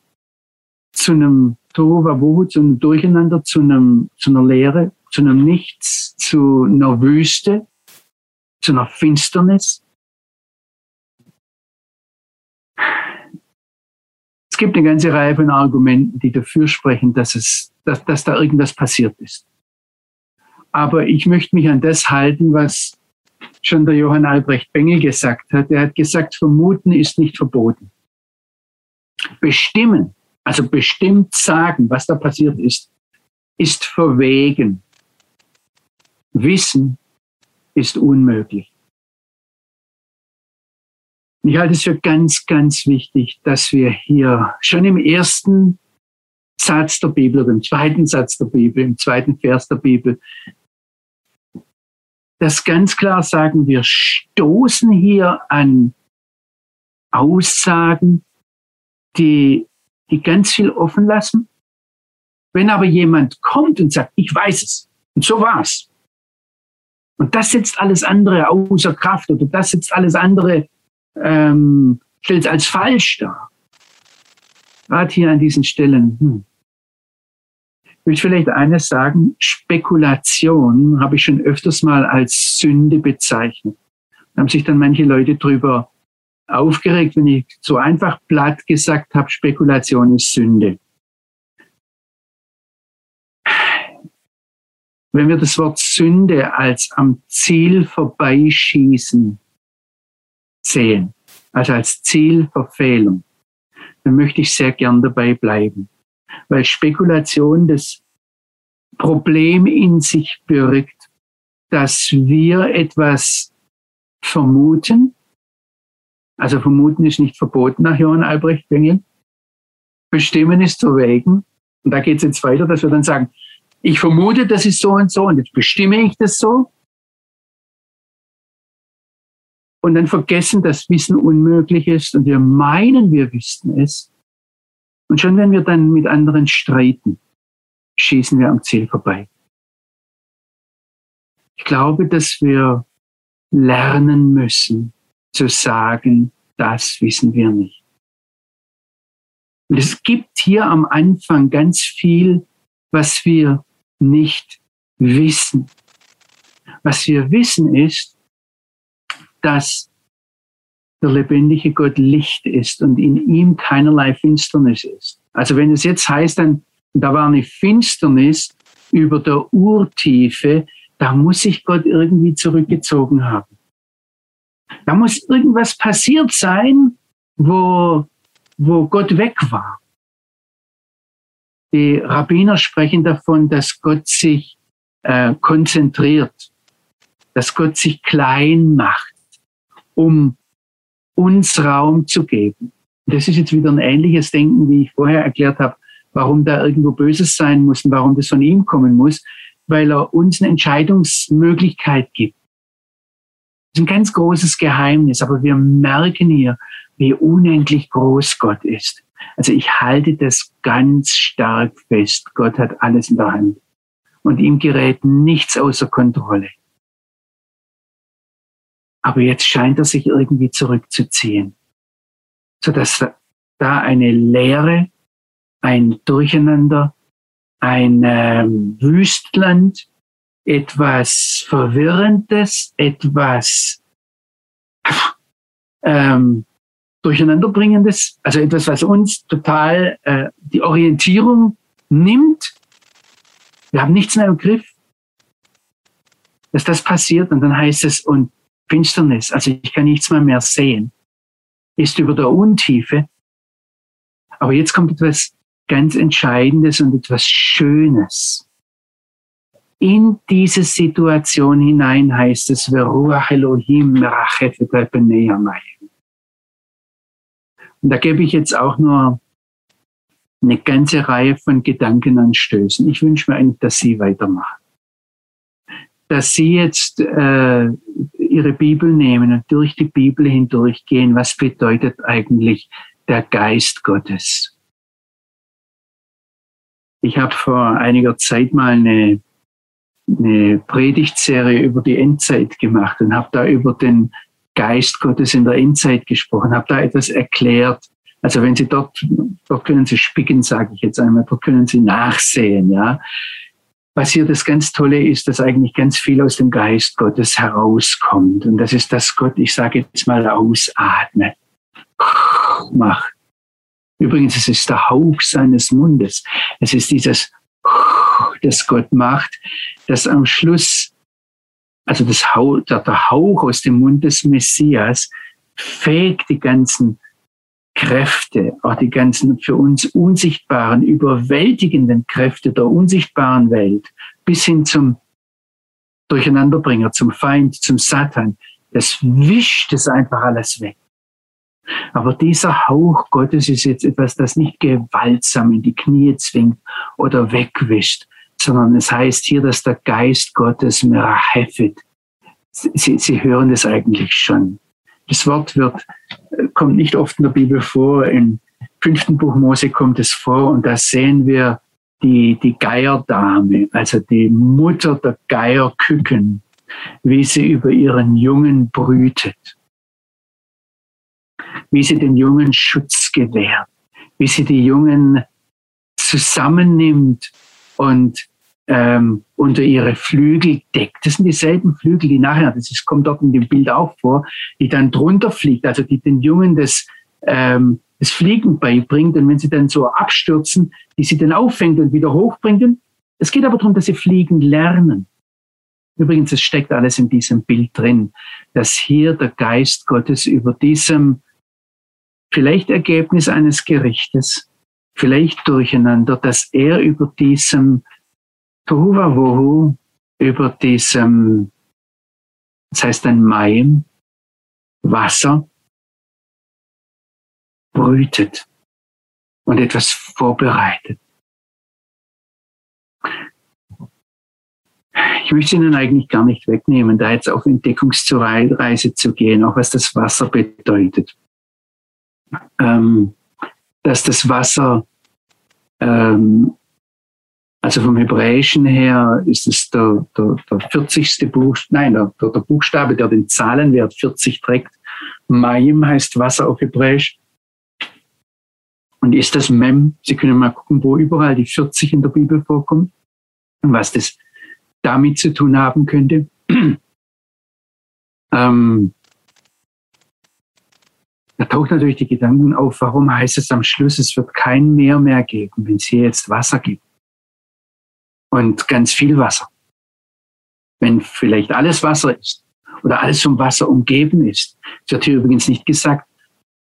B: zu einem Tohuwabohu, zu einem Durcheinander, zu, einem, zu einer Leere, zu einem Nichts, zu einer Wüste, zu einer Finsternis. Es gibt eine ganze Reihe von Argumenten, die dafür sprechen, dass, es, dass, dass da irgendwas passiert ist. Aber ich möchte mich an das halten, was schon der Johann Albrecht Bengel gesagt hat. Er hat gesagt, vermuten ist nicht verboten. Bestimmen, also bestimmt sagen, was da passiert ist, ist verwegen. Wissen ist unmöglich. Ich halte es für ganz, ganz wichtig, dass wir hier schon im ersten Satz der Bibel oder im zweiten Satz der Bibel, im zweiten Vers der Bibel, das ganz klar sagen, wir stoßen hier an Aussagen, die, die ganz viel offen lassen. Wenn aber jemand kommt und sagt, ich weiß es, und so war's, und das setzt alles andere außer Kraft oder das setzt alles andere, ähm, stellt es als falsch dar. Gerade hier an diesen Stellen. Hm. Ich will vielleicht eines sagen, Spekulation habe ich schon öfters mal als Sünde bezeichnet. Da haben sich dann manche Leute drüber aufgeregt, wenn ich so einfach platt gesagt habe, Spekulation ist Sünde. Wenn wir das Wort Sünde als am Ziel vorbeischießen sehen, also als Zielverfehlung, dann möchte ich sehr gern dabei bleiben, weil Spekulation das Problem in sich birgt, dass wir etwas vermuten, also vermuten ist nicht verboten nach Johann Albrecht Bengel, bestimmen ist zu wägen, und da geht es jetzt weiter, dass wir dann sagen, ich vermute, das ist so und so und jetzt bestimme ich das so. Und dann vergessen, dass Wissen unmöglich ist und wir meinen, wir wüssten es. Und schon wenn wir dann mit anderen streiten, schießen wir am Ziel vorbei. Ich glaube, dass wir lernen müssen zu sagen, das wissen wir nicht. Und es gibt hier am Anfang ganz viel, was wir nicht wissen. Was wir wissen ist, dass der lebendige Gott Licht ist und in ihm keinerlei Finsternis ist. Also wenn es jetzt heißt, dann, da war eine Finsternis über der Urtiefe, da muss sich Gott irgendwie zurückgezogen haben. Da muss irgendwas passiert sein, wo, wo Gott weg war. Die Rabbiner sprechen davon, dass Gott sich äh, konzentriert, dass Gott sich klein macht, um uns Raum zu geben. Das ist jetzt wieder ein ähnliches Denken, wie ich vorher erklärt habe, warum da irgendwo Böses sein muss und warum das von ihm kommen muss, weil er uns eine Entscheidungsmöglichkeit gibt. Das ist ein ganz großes Geheimnis, aber wir merken hier, wie unendlich groß Gott ist. Also ich halte das ganz stark fest. Gott hat alles in der Hand. Und ihm gerät nichts außer Kontrolle. Aber jetzt scheint er sich irgendwie zurückzuziehen, sodass da eine Leere, ein Durcheinander, ein ähm, Wüstland, etwas Verwirrendes, etwas ähm, Durcheinanderbringendes, also etwas, was uns total äh, die Orientierung nimmt. Wir haben nichts mehr im Griff. Dass das passiert und dann heißt es, und Finsternis, also ich kann nichts mehr mehr sehen, ist über der Untiefe. Aber jetzt kommt etwas ganz Entscheidendes und etwas Schönes. In diese Situation hinein heißt es, Veruach Elohim und da gebe ich jetzt auch nur eine ganze Reihe von Gedankenanstößen. Ich wünsche mir eigentlich, dass Sie weitermachen. Dass Sie jetzt äh, Ihre Bibel nehmen und durch die Bibel hindurchgehen. Was bedeutet eigentlich der Geist Gottes? Ich habe vor einiger Zeit mal eine, eine Predigtserie über die Endzeit gemacht und habe da über den Geist Gottes in der Endzeit gesprochen, habe da etwas erklärt. Also wenn Sie dort, dort können Sie spicken, sage ich jetzt einmal, dort können Sie nachsehen, ja. Was hier das ganz Tolle ist, dass eigentlich ganz viel aus dem Geist Gottes herauskommt. Und das ist, dass Gott, ich sage jetzt mal, ausatmet, macht. Übrigens, es ist der Hauch seines Mundes. Es ist dieses, das Gott macht, das am Schluss also das Hauch, der Hauch aus dem Mund des Messias fegt die ganzen Kräfte, auch die ganzen für uns unsichtbaren, überwältigenden Kräfte der unsichtbaren Welt bis hin zum Durcheinanderbringer, zum Feind, zum Satan. Das wischt es einfach alles weg. Aber dieser Hauch Gottes ist jetzt etwas, das nicht gewaltsam in die Knie zwingt oder wegwischt, sondern es heißt hier, dass der Geist Gottes merahefet. Sie, Sie hören es eigentlich schon. Das Wort wird, kommt nicht oft in der Bibel vor. Im fünften Buch Mose kommt es vor und da sehen wir die, die Geierdame, also die Mutter der Geierküken, wie sie über ihren Jungen brütet, wie sie den Jungen Schutz gewährt, wie sie die Jungen zusammennimmt und ähm, unter ihre Flügel deckt. Das sind dieselben Flügel, die nachher, das ist, kommt dort in dem Bild auch vor, die dann drunter fliegt, also die den Jungen das, ähm, das Fliegen beibringt. Und wenn sie dann so abstürzen, die sie dann auffängt und wieder hochbringt. Es geht aber darum, dass sie fliegen lernen. Übrigens, es steckt alles in diesem Bild drin, dass hier der Geist Gottes über diesem vielleicht Ergebnis eines Gerichtes, vielleicht Durcheinander, dass er über diesem Tohuwabohu über diesem, das heißt ein Maim, Wasser, brütet und etwas vorbereitet. Ich möchte Ihnen eigentlich gar nicht wegnehmen, da jetzt auf Entdeckungsreise zu gehen, auch was das Wasser bedeutet. Ähm, dass das Wasser ähm, also vom Hebräischen her ist es der, der, der 40. Buch, nein, der, der Buchstabe, der den Zahlenwert 40 trägt. Mayim heißt Wasser auf Hebräisch. Und ist das Mem? Sie können mal gucken, wo überall die 40 in der Bibel vorkommt und was das damit zu tun haben könnte. *clears throat* ähm, da taucht natürlich die Gedanken auf, warum heißt es am Schluss, es wird kein Meer mehr geben, wenn es hier jetzt Wasser gibt und ganz viel Wasser. Wenn vielleicht alles Wasser ist oder alles vom Wasser umgeben ist, es wird hier übrigens nicht gesagt,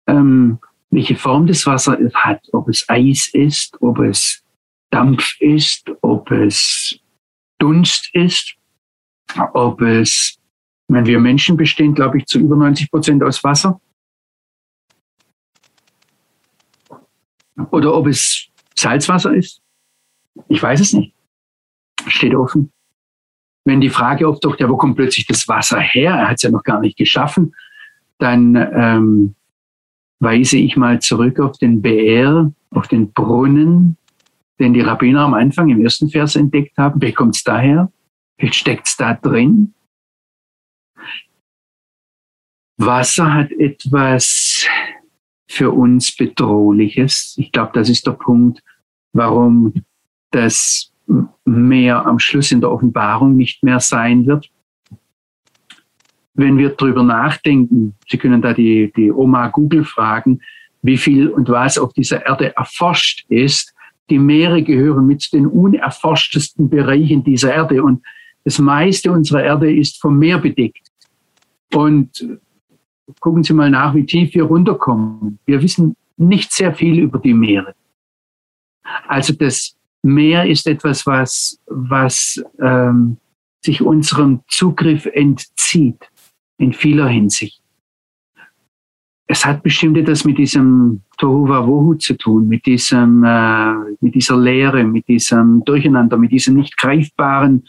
B: ähm, welche Form das Wasser hat, ob es Eis ist, ob es Dampf ist, ob es Dunst ist, ob es, wenn wir Menschen bestehen, glaube ich, zu über 90 Prozent aus Wasser. Oder ob es Salzwasser ist. Ich weiß es nicht steht offen. wenn die Frage auftaucht, ja, wo kommt plötzlich das Wasser her? Er hat es ja noch gar nicht geschaffen. Dann ähm, weise ich mal zurück auf den BR, auf den Brunnen, den die Rabbiner am Anfang im ersten Vers entdeckt haben. Wie kommt es daher? Wie steckt es da drin? Wasser hat etwas für uns Bedrohliches. Ich glaube, das ist der Punkt, warum das Meer am Schluss in der Offenbarung nicht mehr sein wird. Wenn wir darüber nachdenken, Sie können da die, die Oma Google fragen, wie viel und was auf dieser Erde erforscht ist. Die Meere gehören mit zu den unerforschtesten Bereichen dieser Erde und das meiste unserer Erde ist vom Meer bedeckt. Und gucken Sie mal nach, wie tief wir runterkommen. Wir wissen nicht sehr viel über die Meere. Also das Meer ist etwas, was, was ähm, sich unserem Zugriff entzieht in vieler Hinsicht. Es hat bestimmt etwas mit diesem Tohu Wabohu zu tun, mit diesem, äh, mit dieser Leere, mit diesem Durcheinander, mit diesem nicht greifbaren,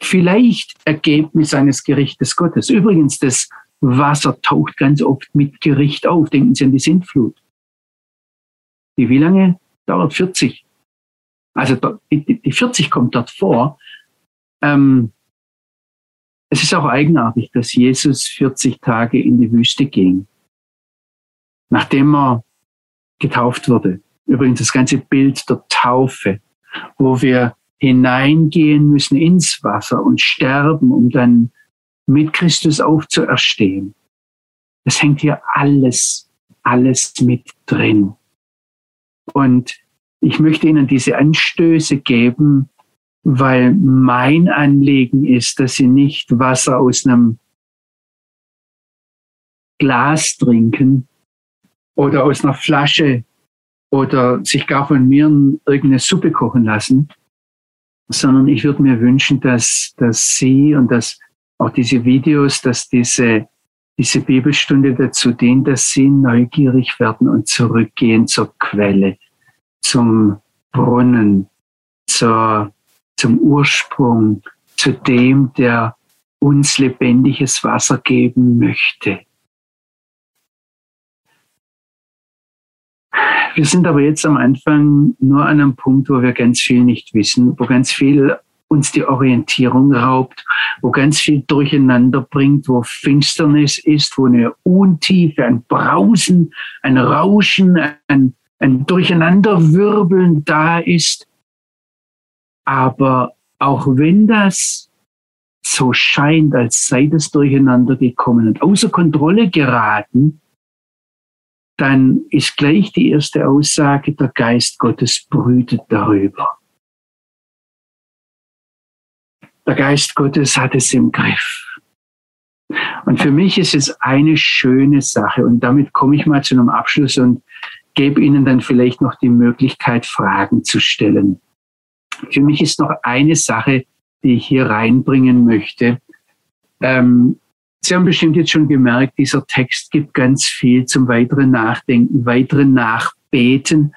B: vielleicht Ergebnis eines Gerichtes Gottes. Übrigens, das Wasser taucht ganz oft mit Gericht auf. Denken Sie an die Sintflut. Die wie lange dauert? 40. Also die 40 kommt dort vor. Ähm, es ist auch eigenartig, dass Jesus 40 Tage in die Wüste ging, nachdem er getauft wurde. Übrigens das ganze Bild der Taufe, wo wir hineingehen müssen ins Wasser und sterben, um dann mit Christus aufzuerstehen. Es hängt hier alles, alles mit drin. Und ich möchte Ihnen diese Anstöße geben, weil mein Anliegen ist, dass Sie nicht Wasser aus einem Glas trinken oder aus einer Flasche oder sich gar von mir irgendeine Suppe kochen lassen, sondern ich würde mir wünschen, dass, dass Sie und dass auch diese Videos, dass diese, diese Bibelstunde dazu dient, dass Sie neugierig werden und zurückgehen zur Quelle, zum Brunnen, zur, zum Ursprung, zu dem, der uns lebendiges Wasser geben möchte. Wir sind aber jetzt am Anfang nur an einem Punkt, wo wir ganz viel nicht wissen, wo ganz viel uns die Orientierung raubt, wo ganz viel durcheinander bringt, wo Finsternis ist, wo eine Untiefe, ein Brausen, ein Rauschen, ein, ein Durcheinanderwirbeln da ist. Aber auch wenn das so scheint, als sei das durcheinander gekommen und außer Kontrolle geraten, dann ist gleich die erste Aussage, der Geist Gottes brütet darüber. Der Geist Gottes hat es im Griff. Und für mich ist es eine schöne Sache. Und damit komme ich mal zu einem Abschluss und gebe Ihnen dann vielleicht noch die Möglichkeit, Fragen zu stellen. Für mich ist noch eine Sache, die ich hier reinbringen möchte. Ähm, Sie haben bestimmt jetzt schon gemerkt, dieser Text gibt ganz viel zum weiteren Nachdenken, weiteren Nachbeten.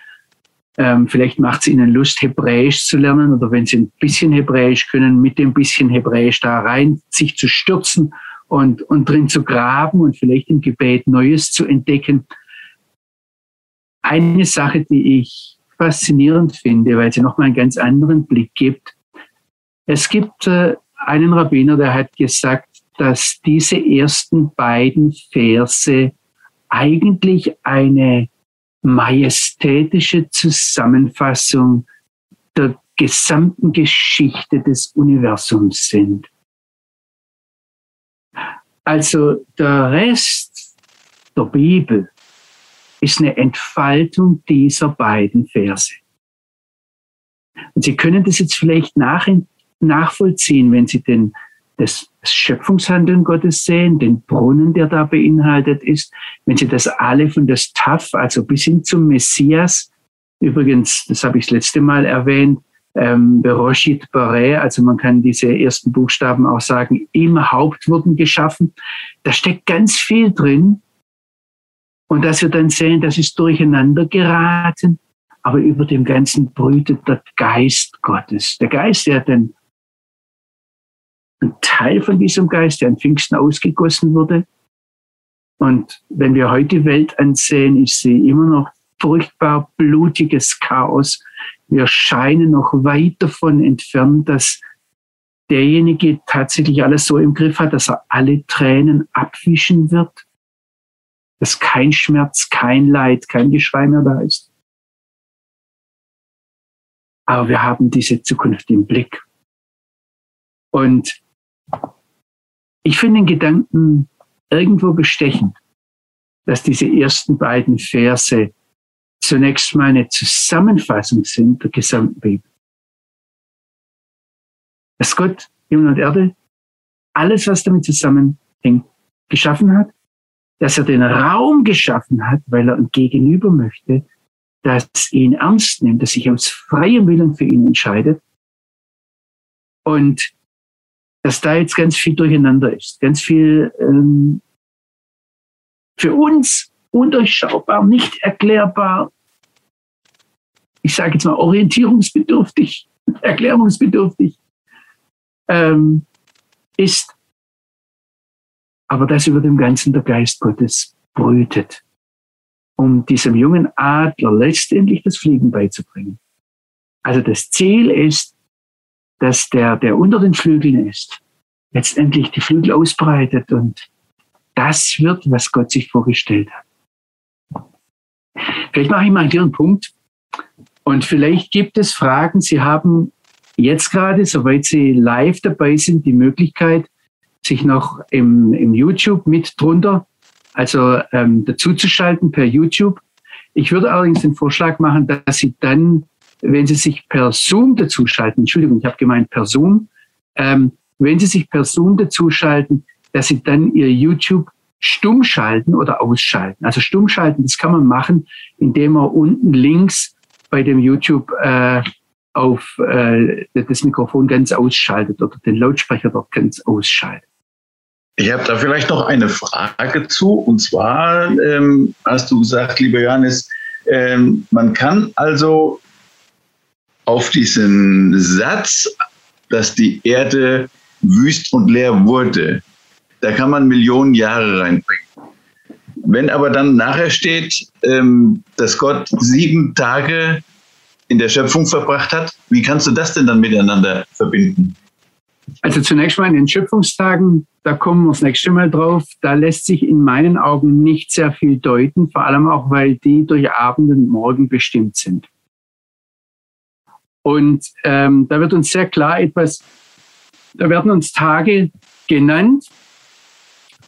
B: Ähm, vielleicht macht es Ihnen Lust, Hebräisch zu lernen oder wenn Sie ein bisschen Hebräisch können, mit dem bisschen Hebräisch da rein, sich zu stürzen und, und drin zu graben und vielleicht im Gebet Neues zu entdecken. Eine Sache, die ich faszinierend finde, weil sie nochmal einen ganz anderen Blick gibt. Es gibt äh, einen Rabbiner, der hat gesagt, dass diese ersten beiden Verse eigentlich eine majestätische Zusammenfassung der gesamten Geschichte des Universums sind. Also der Rest der Bibel ist eine Entfaltung dieser beiden Verse. Und Sie können das jetzt vielleicht nach, nachvollziehen, wenn Sie den das Schöpfungshandeln Gottes sehen, den Brunnen, der da beinhaltet ist, wenn Sie das alle von das Taf, also bis hin zum Messias, übrigens, das habe ich das letzte Mal erwähnt, ähm, Beroshit Bare, also man kann diese ersten Buchstaben auch sagen, im Haupt wurden geschaffen. Da steckt ganz viel drin. Und dass wir dann sehen, das ist durcheinander geraten, aber über dem Ganzen brütet der Geist Gottes. Der Geist, der den Teil von diesem Geist, der an Pfingsten ausgegossen wurde. Und wenn wir heute die Welt ansehen, ist sie immer noch furchtbar blutiges Chaos. Wir scheinen noch weit davon entfernt, dass derjenige tatsächlich alles so im Griff hat, dass er alle Tränen abwischen wird, dass kein Schmerz, kein Leid, kein Geschrei mehr da ist. Aber wir haben diese Zukunft im Blick. Und ich finde den Gedanken irgendwo bestechend, dass diese ersten beiden Verse zunächst mal eine Zusammenfassung sind der gesamten Bibel. Dass Gott Himmel und Erde, alles, was damit zusammenhängt, geschaffen hat, dass er den Raum geschaffen hat, weil er ein Gegenüber möchte, das ihn ernst nimmt, das sich aus freiem Willen für ihn entscheidet. Und dass da jetzt ganz viel durcheinander ist, ganz viel ähm, für uns undurchschaubar, nicht erklärbar, ich sage jetzt mal orientierungsbedürftig, *laughs* erklärungsbedürftig ähm, ist, aber dass über dem Ganzen der Geist Gottes brütet, um diesem jungen Adler letztendlich das Fliegen beizubringen. Also das Ziel ist, dass der, der unter den Flügeln ist, letztendlich die Flügel ausbreitet und das wird, was Gott sich vorgestellt hat. Vielleicht mache ich mal hier einen Punkt. Und vielleicht gibt es Fragen. Sie haben jetzt gerade, soweit Sie live dabei sind, die Möglichkeit, sich noch im, im YouTube mit drunter, also ähm, dazuzuschalten per YouTube. Ich würde allerdings den Vorschlag machen, dass Sie dann, wenn Sie sich per Zoom dazuschalten, Entschuldigung, ich habe gemeint per Zoom, ähm, wenn Sie sich per Zoom dazuschalten, dass Sie dann Ihr YouTube stumm schalten oder ausschalten. Also stumm schalten, das kann man machen, indem man unten links bei dem YouTube äh, auf äh, das Mikrofon ganz ausschaltet oder den Lautsprecher dort ganz ausschaltet.
C: Ich habe da vielleicht noch eine Frage zu. Und zwar ähm, hast du gesagt, lieber Johannes, ähm, man kann also auf diesen Satz, dass die Erde wüst und leer wurde, da kann man Millionen Jahre reinbringen. Wenn aber dann nachher steht, ähm, dass Gott sieben Tage in der Schöpfung verbracht hat, wie kannst du das denn dann miteinander verbinden?
B: Also zunächst mal in den Schöpfungstagen, da kommen wir das nächste Mal drauf, da lässt sich in meinen Augen nicht sehr viel deuten, vor allem auch, weil die durch Abend und Morgen bestimmt sind. Und ähm, da wird uns sehr klar etwas, da werden uns Tage genannt,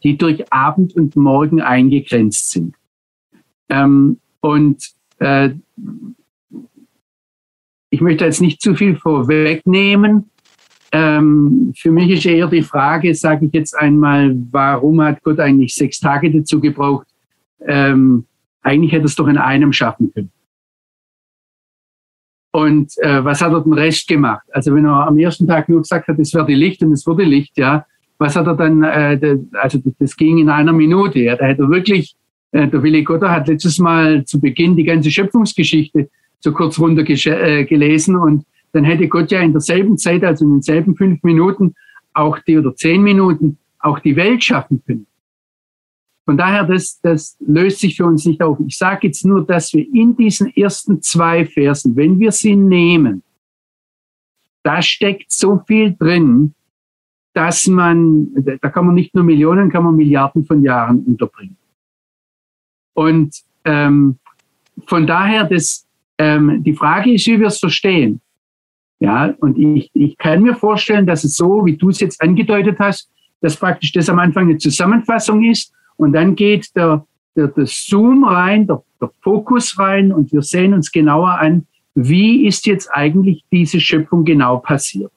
B: die durch Abend und Morgen eingegrenzt sind. Ähm, und äh, ich möchte jetzt nicht zu viel vorwegnehmen. Ähm, für mich ist eher die Frage, sage ich jetzt einmal, warum hat Gott eigentlich sechs Tage dazu gebraucht? Ähm, eigentlich hätte es doch in einem schaffen können. Und äh, was hat er den Rest gemacht? Also wenn er am ersten Tag nur gesagt hat, es werde Licht und es wurde Licht, ja, was hat er dann, äh, also das ging in einer Minute, ja, da hätte er wirklich, äh, der Willi Gotter hat letztes Mal zu Beginn die ganze Schöpfungsgeschichte so kurz runter äh, gelesen und dann hätte Gott ja in derselben Zeit, also in denselben fünf Minuten, auch die oder zehn Minuten, auch die Welt schaffen können. Von daher, das, das löst sich für uns nicht auf. Ich sage jetzt nur, dass wir in diesen ersten zwei Versen, wenn wir sie nehmen, da steckt so viel drin, dass man, da kann man nicht nur Millionen, kann man Milliarden von Jahren unterbringen. Und ähm, von daher, das, ähm, die Frage ist, wie wir es verstehen. Ja, und ich, ich kann mir vorstellen, dass es so, wie du es jetzt angedeutet hast, dass praktisch das am Anfang eine Zusammenfassung ist und dann geht der, der, der Zoom rein, der, der Fokus rein und wir sehen uns genauer an, wie ist jetzt eigentlich diese Schöpfung genau passiert.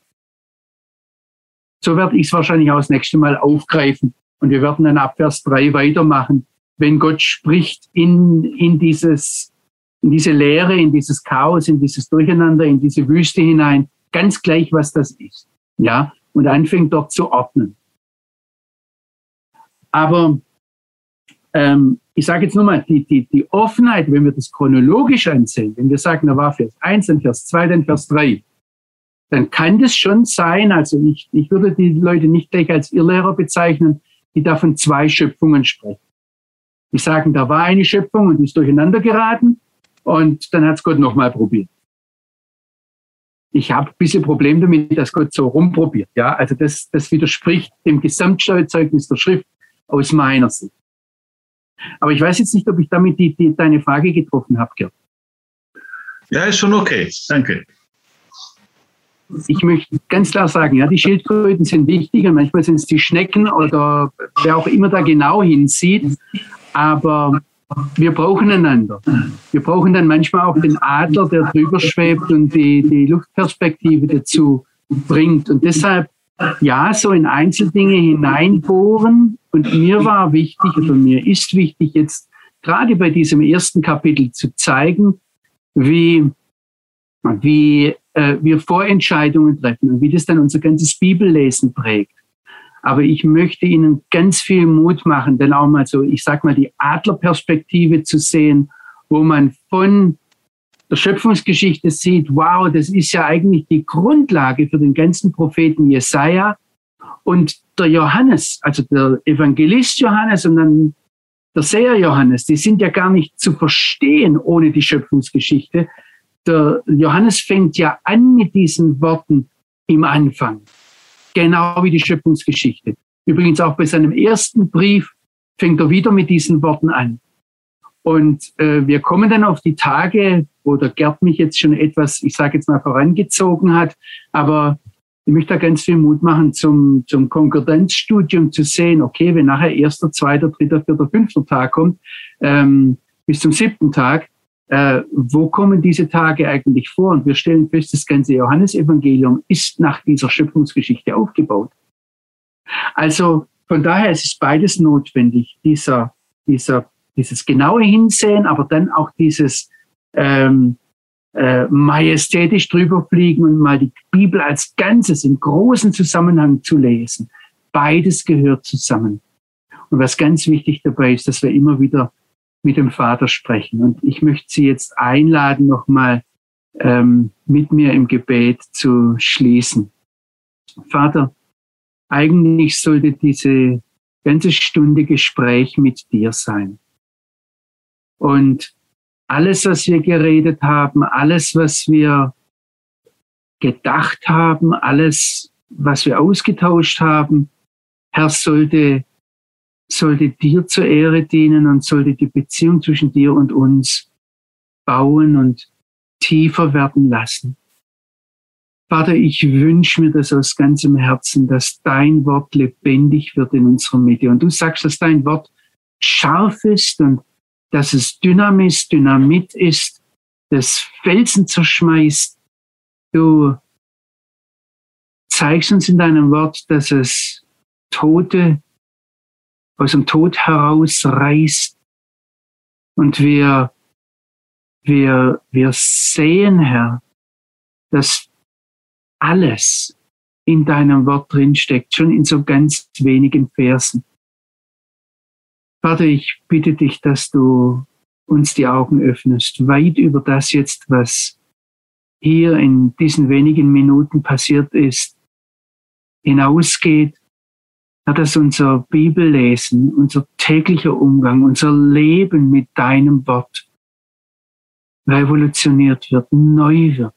B: So werde ich es wahrscheinlich auch das nächste Mal aufgreifen. Und wir werden dann ab Vers 3 weitermachen. Wenn Gott spricht in, in dieses, in diese Leere, in dieses Chaos, in dieses Durcheinander, in diese Wüste hinein, ganz gleich, was das ist. Ja, und anfängt dort zu ordnen. Aber ähm, ich sage jetzt nur mal, die, die, die Offenheit, wenn wir das chronologisch ansehen, wenn wir sagen, da war Vers 1, dann Vers 2, dann Vers 3, dann kann das schon sein, also ich, ich würde die Leute nicht gleich als Irrlehrer bezeichnen, die da von zwei Schöpfungen sprechen. Die sagen, da war eine Schöpfung und die ist durcheinander geraten und dann hat es Gott nochmal probiert. Ich habe ein bisschen Problem damit, dass Gott so rumprobiert. Ja, also das, das widerspricht dem Gesamtsteuerzeugnis der Schrift aus meiner Sicht. Aber ich weiß jetzt nicht, ob ich damit die, die, deine Frage getroffen habe, Gerd.
C: Ja, ist schon okay. Danke.
B: Ich möchte ganz klar sagen, ja, die Schildkröten sind wichtig und manchmal sind es die Schnecken oder wer auch immer da genau hinsieht. Aber wir brauchen einander. Wir brauchen dann manchmal auch den Adler, der drüber schwebt und die, die Luftperspektive dazu bringt. Und deshalb, ja, so in Einzeldinge hineinbohren. Und mir war wichtig, oder mir ist wichtig, jetzt gerade bei diesem ersten Kapitel zu zeigen, wie, wie äh, wir Vorentscheidungen treffen und wie das dann unser ganzes Bibellesen prägt. Aber ich möchte Ihnen ganz viel Mut machen, denn auch mal so, ich sag mal, die Adlerperspektive zu sehen, wo man von der Schöpfungsgeschichte sieht, wow, das ist ja eigentlich die Grundlage für den ganzen Propheten Jesaja und der Johannes, also der Evangelist Johannes und dann der Seher Johannes, die sind ja gar nicht zu verstehen ohne die Schöpfungsgeschichte. Der Johannes fängt ja an mit diesen Worten im Anfang genau wie die Schöpfungsgeschichte. Übrigens auch bei seinem ersten Brief fängt er wieder mit diesen Worten an. Und äh, wir kommen dann auf die Tage, wo der Gerd mich jetzt schon etwas, ich sage jetzt mal, vorangezogen hat. Aber ich möchte da ganz viel Mut machen, zum, zum Konkordanzstudium zu sehen, okay, wenn nachher erster, zweiter, dritter, vierter, fünfter Tag kommt, ähm, bis zum siebten Tag, äh, wo kommen diese Tage eigentlich vor? Und wir stellen fest, das ganze Johannesevangelium ist nach dieser Schöpfungsgeschichte aufgebaut. Also von daher ist es beides notwendig, dieser, dieser, dieses genaue Hinsehen, aber dann auch dieses ähm, äh, majestätisch drüber fliegen und mal die Bibel als Ganzes im großen Zusammenhang zu lesen. Beides gehört zusammen. Und was ganz wichtig dabei ist, dass wir immer wieder mit dem Vater sprechen. Und ich möchte Sie jetzt einladen, nochmal ähm, mit mir im Gebet zu schließen. Vater, eigentlich sollte diese ganze Stunde Gespräch mit dir sein. Und alles, was wir geredet haben, alles, was wir gedacht haben, alles, was wir ausgetauscht haben, Herr, sollte sollte dir zur Ehre dienen und sollte die Beziehung zwischen dir und uns bauen und tiefer werden lassen. Vater, ich wünsche mir das aus ganzem Herzen, dass dein Wort lebendig wird in unserer Mitte. Und du sagst, dass dein Wort scharf ist und dass es Dynamis, Dynamit ist, das Felsen zerschmeißt. Du zeigst uns in deinem Wort, dass es Tote aus dem Tod herausreißt. Und wir, wir, wir sehen, Herr, dass alles in deinem Wort drinsteckt, schon in so ganz wenigen Versen. Vater, ich bitte dich, dass du uns die Augen öffnest, weit über das jetzt, was hier in diesen wenigen Minuten passiert ist, hinausgeht ja, dass unser Bibellesen, unser täglicher Umgang, unser Leben mit deinem Wort revolutioniert wird, neu wird.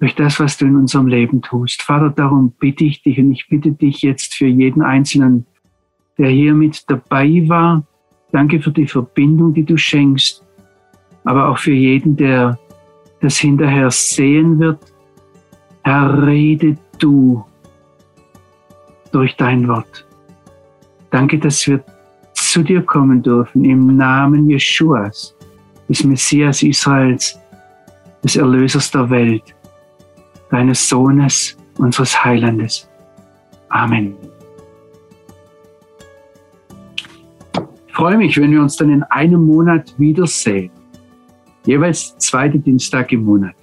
B: Durch das, was du in unserem Leben tust. Vater, darum bitte ich dich und ich bitte dich jetzt für jeden Einzelnen, der hier mit dabei war. Danke für die Verbindung, die du schenkst. Aber auch für jeden, der das hinterher sehen wird. Herr, rede du durch dein Wort. Danke, dass wir zu dir kommen dürfen im Namen Jeschuas, des Messias Israels, des Erlösers der Welt, deines Sohnes, unseres Heilandes. Amen. Ich freue mich, wenn wir uns dann in einem Monat wiedersehen. Jeweils zweite Dienstag im Monat.